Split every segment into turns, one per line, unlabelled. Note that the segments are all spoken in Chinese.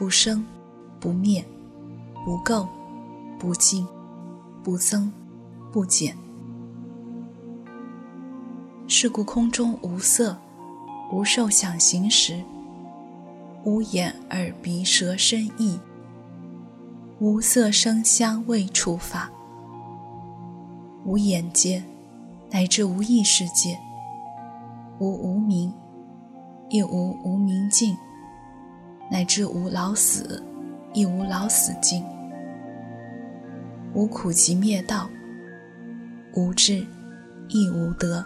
不生，不灭，不垢，不净，不增，不减。是故空中无色，无受想行识，无眼耳鼻舌身意，无色声香味触法。无眼界，乃至无意识界；无无明，亦无无明尽；乃至无老死，亦无老死尽；无苦集灭道，无智，亦无得。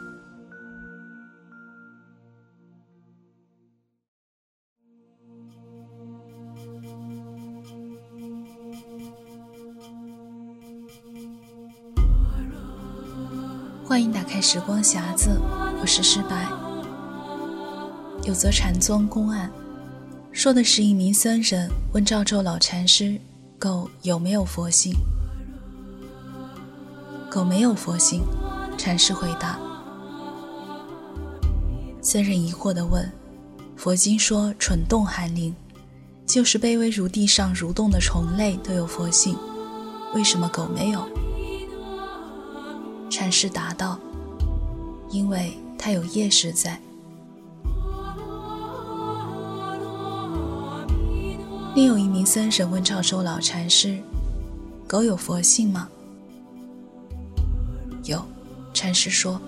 欢迎打开时光匣子，我是诗白。有则禅宗公案，说的是一名僧人问赵州老禅师：“狗有没有佛性？”狗没有佛性，禅师回答。僧人疑惑地问：“佛经说蠢动含灵，就是卑微如地上蠕动的虫类都有佛性，为什么狗没有？”禅师答道：“因为它有业识在。”另有一名僧人问赵州老禅师：“狗有佛性吗？”“有。”禅师说。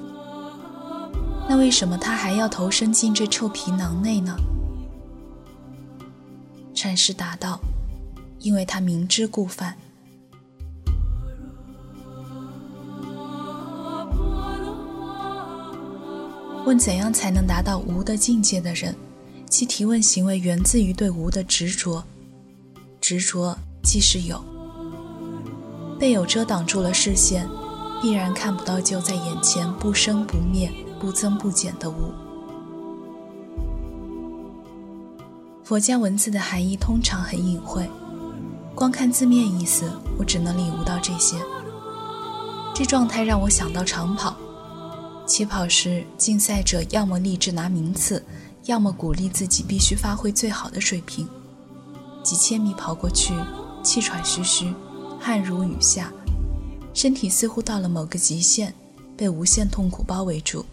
“那为什么他还要投身进这臭皮囊内呢？”禅师答道：“因为他明知故犯。”问怎样才能达到无的境界的人，其提问行为源自于对无的执着。执着即是有，被有遮挡住了视线，必然看不到就在眼前不生不灭、不增不减的无。佛家文字的含义通常很隐晦，光看字面意思，我只能领悟到这些。这状态让我想到长跑。起跑时，竞赛者要么立志拿名次，要么鼓励自己必须发挥最好的水平。几千米跑过去，气喘吁吁，汗如雨下，身体似乎到了某个极限，被无限痛苦包围住。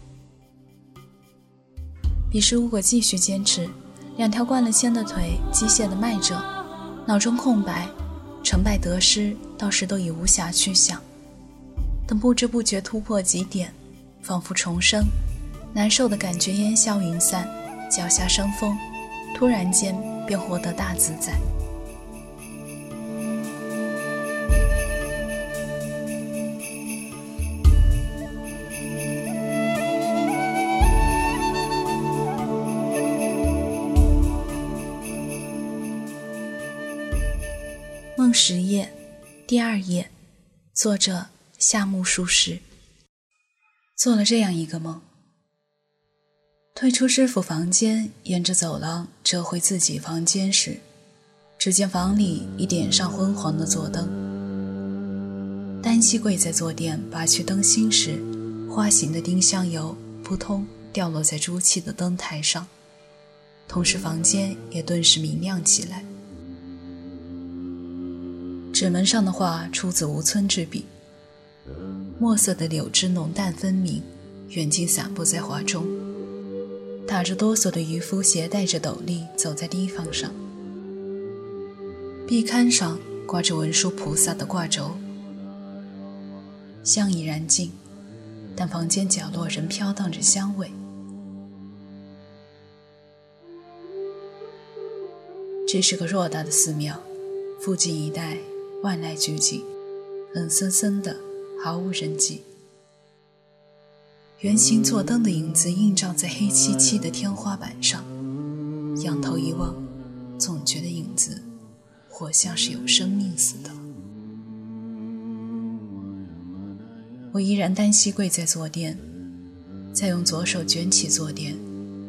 彼时如果继续坚持，两条灌了铅的腿机械地迈着，脑中空白，成败得失倒是都已无暇去想。等不知不觉突破极点。仿佛重生，难受的感觉烟消云散，脚下生风，突然间便获得大自在。梦十页，第二页，作者夏目漱石。做了这样一个梦：退出师傅房间，沿着走廊折回自己房间时，只见房里已点上昏黄的座灯。单膝跪在坐垫拔去灯芯时，花形的丁香油扑通掉落在朱漆的灯台上，同时房间也顿时明亮起来。纸门上的画出自吴村之笔。墨色的柳枝浓淡分明，远近散布在画中。打着哆嗦的渔夫携带着斗笠走在堤防上，壁龛上挂着文殊菩萨的挂轴。香已燃尽，但房间角落仍飘荡着香味。这是个偌大的寺庙，附近一带万籁俱寂，冷森森的。毫无人迹。圆形座灯的影子映照在黑漆漆的天花板上，仰头一望，总觉得影子活像是有生命似的。我依然单膝跪在坐垫，再用左手卷起坐垫，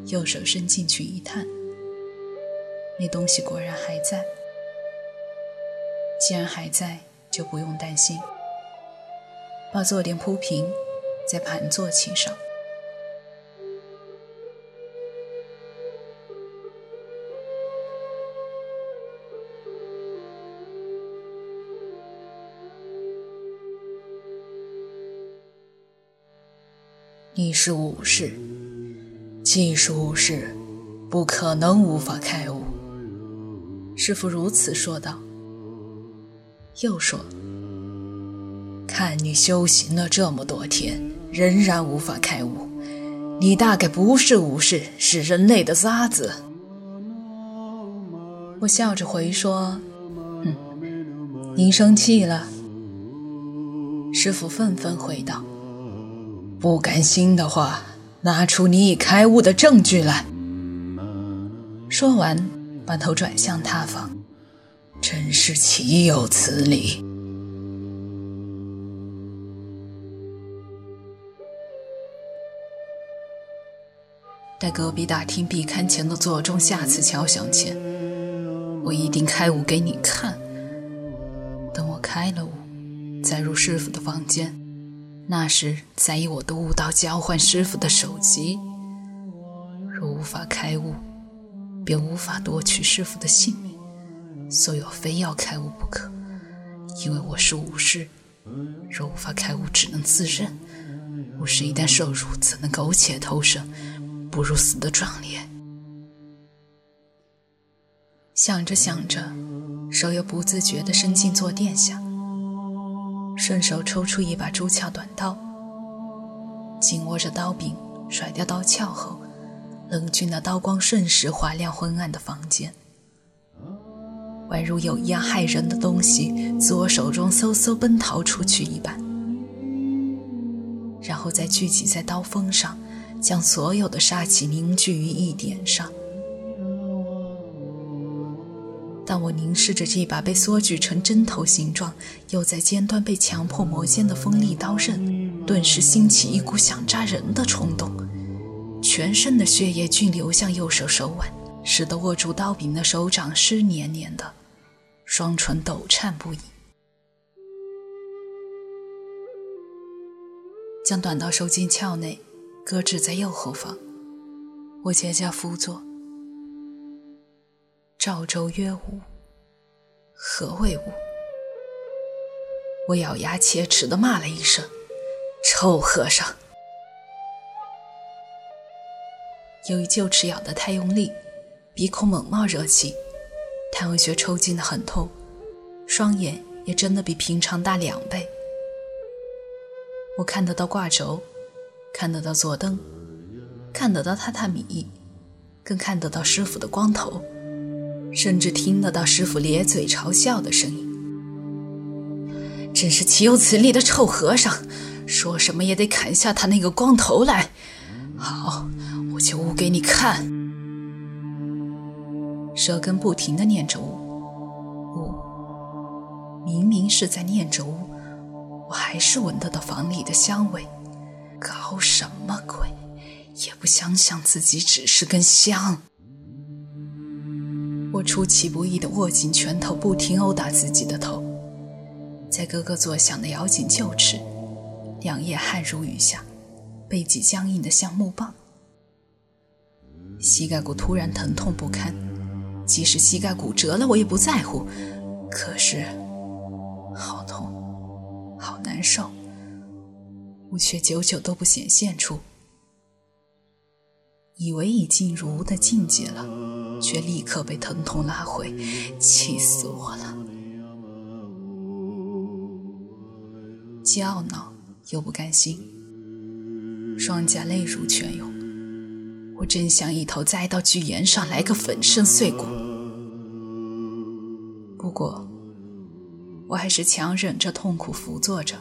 右手伸进去一探，那东西果然还在。既然还在，就不用担心。把坐垫铺平，在盘坐其上。你是武士，既是武士，不可能无法开悟。师傅如此说道。又说：“看你修行了这么多天，仍然无法开悟，你大概不是武士，是人类的渣子。”我笑着回说：“哼，您生气了。”师傅愤愤回道：“不甘心的话，拿出你已开悟的证据来。”说完，把头转向他方。真是岂有此理！待隔壁大厅壁龛前的座钟下次敲响前，我一定开悟给你看。等我开了悟，再入师傅的房间，那时再以我的悟道交换师傅的首级。若无法开悟，便无法夺取师傅的性命。所以我非要开悟不可，因为我是武士，若无法开悟，只能自认。武士一旦受辱，怎能苟且偷生？不如死的壮烈。想着想着，手又不自觉地伸进坐垫下，顺手抽出一把朱鞘短刀，紧握着刀柄，甩掉刀鞘后，冷峻的刀光瞬时划亮昏暗的房间。宛如有一样害人的东西自我手中嗖嗖奔逃出去一般，然后再聚集在刀锋上，将所有的杀气凝聚于一点上。当我凝视着这把被缩聚成针头形状，又在尖端被强迫磨尖的锋利刀刃，顿时兴起一股想扎人的冲动，全身的血液均流向右手手腕。使得握住刀柄的手掌湿黏黏的，双唇抖颤不已。将短刀收进鞘内，搁置在右后方。我结跏趺坐。赵州曰：“武，何谓武？”我咬牙切齿地骂了一声：“臭和尚！”由于臼齿咬得太用力。鼻孔猛冒热气，太阳穴抽筋的很痛，双眼也睁得比平常大两倍。我看得到挂轴，看得到座灯，看得到榻榻米，更看得到师傅的光头，甚至听得到师傅咧嘴嘲笑的声音。真是岂有此理的臭和尚，说什么也得砍下他那个光头来。好，我就悟给你看。舌根不停地念着“悟”，悟，明明是在念着“悟”，我还是闻得到房里的香味。搞什么鬼？也不想想自己只是根香。我出其不意地握紧拳头，不停殴打自己的头，在咯咯作响的咬紧臼齿，两腋汗如雨下，背脊僵硬得像木棒，膝盖骨突然疼痛不堪。即使膝盖骨折了，我也不在乎。可是，好痛，好难受，却久久都不显现出。以为已进入无的境界了，却立刻被疼痛拉回，气死我了！既懊恼又不甘心，双颊泪如泉涌。我真想一头栽到巨岩上来个粉身碎骨，不过我还是强忍着痛苦伏坐着，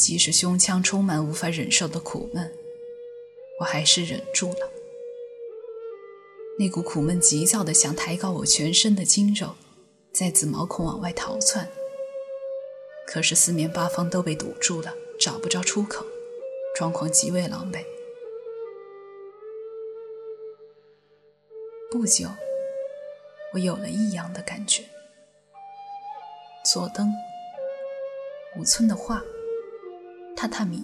即使胸腔充满无法忍受的苦闷，我还是忍住了。那股苦闷急躁的想抬高我全身的筋肉，在自毛孔往外逃窜。可是四面八方都被堵住了，找不着出口，状况极为狼狈。不久，我有了异样的感觉。左灯、五寸的画、榻榻米、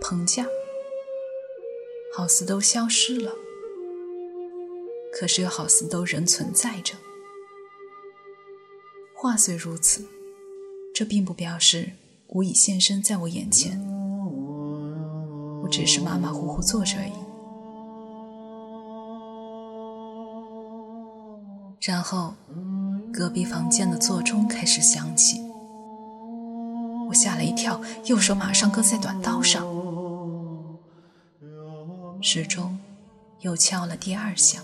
棚架，好似都消失了，可是又好似都仍存在着。话虽如此，这并不表示无已现身在我眼前，我只是马马虎虎坐着而已。然后，隔壁房间的座钟开始响起，我吓了一跳，右手马上搁在短刀上。时钟又敲了第二响。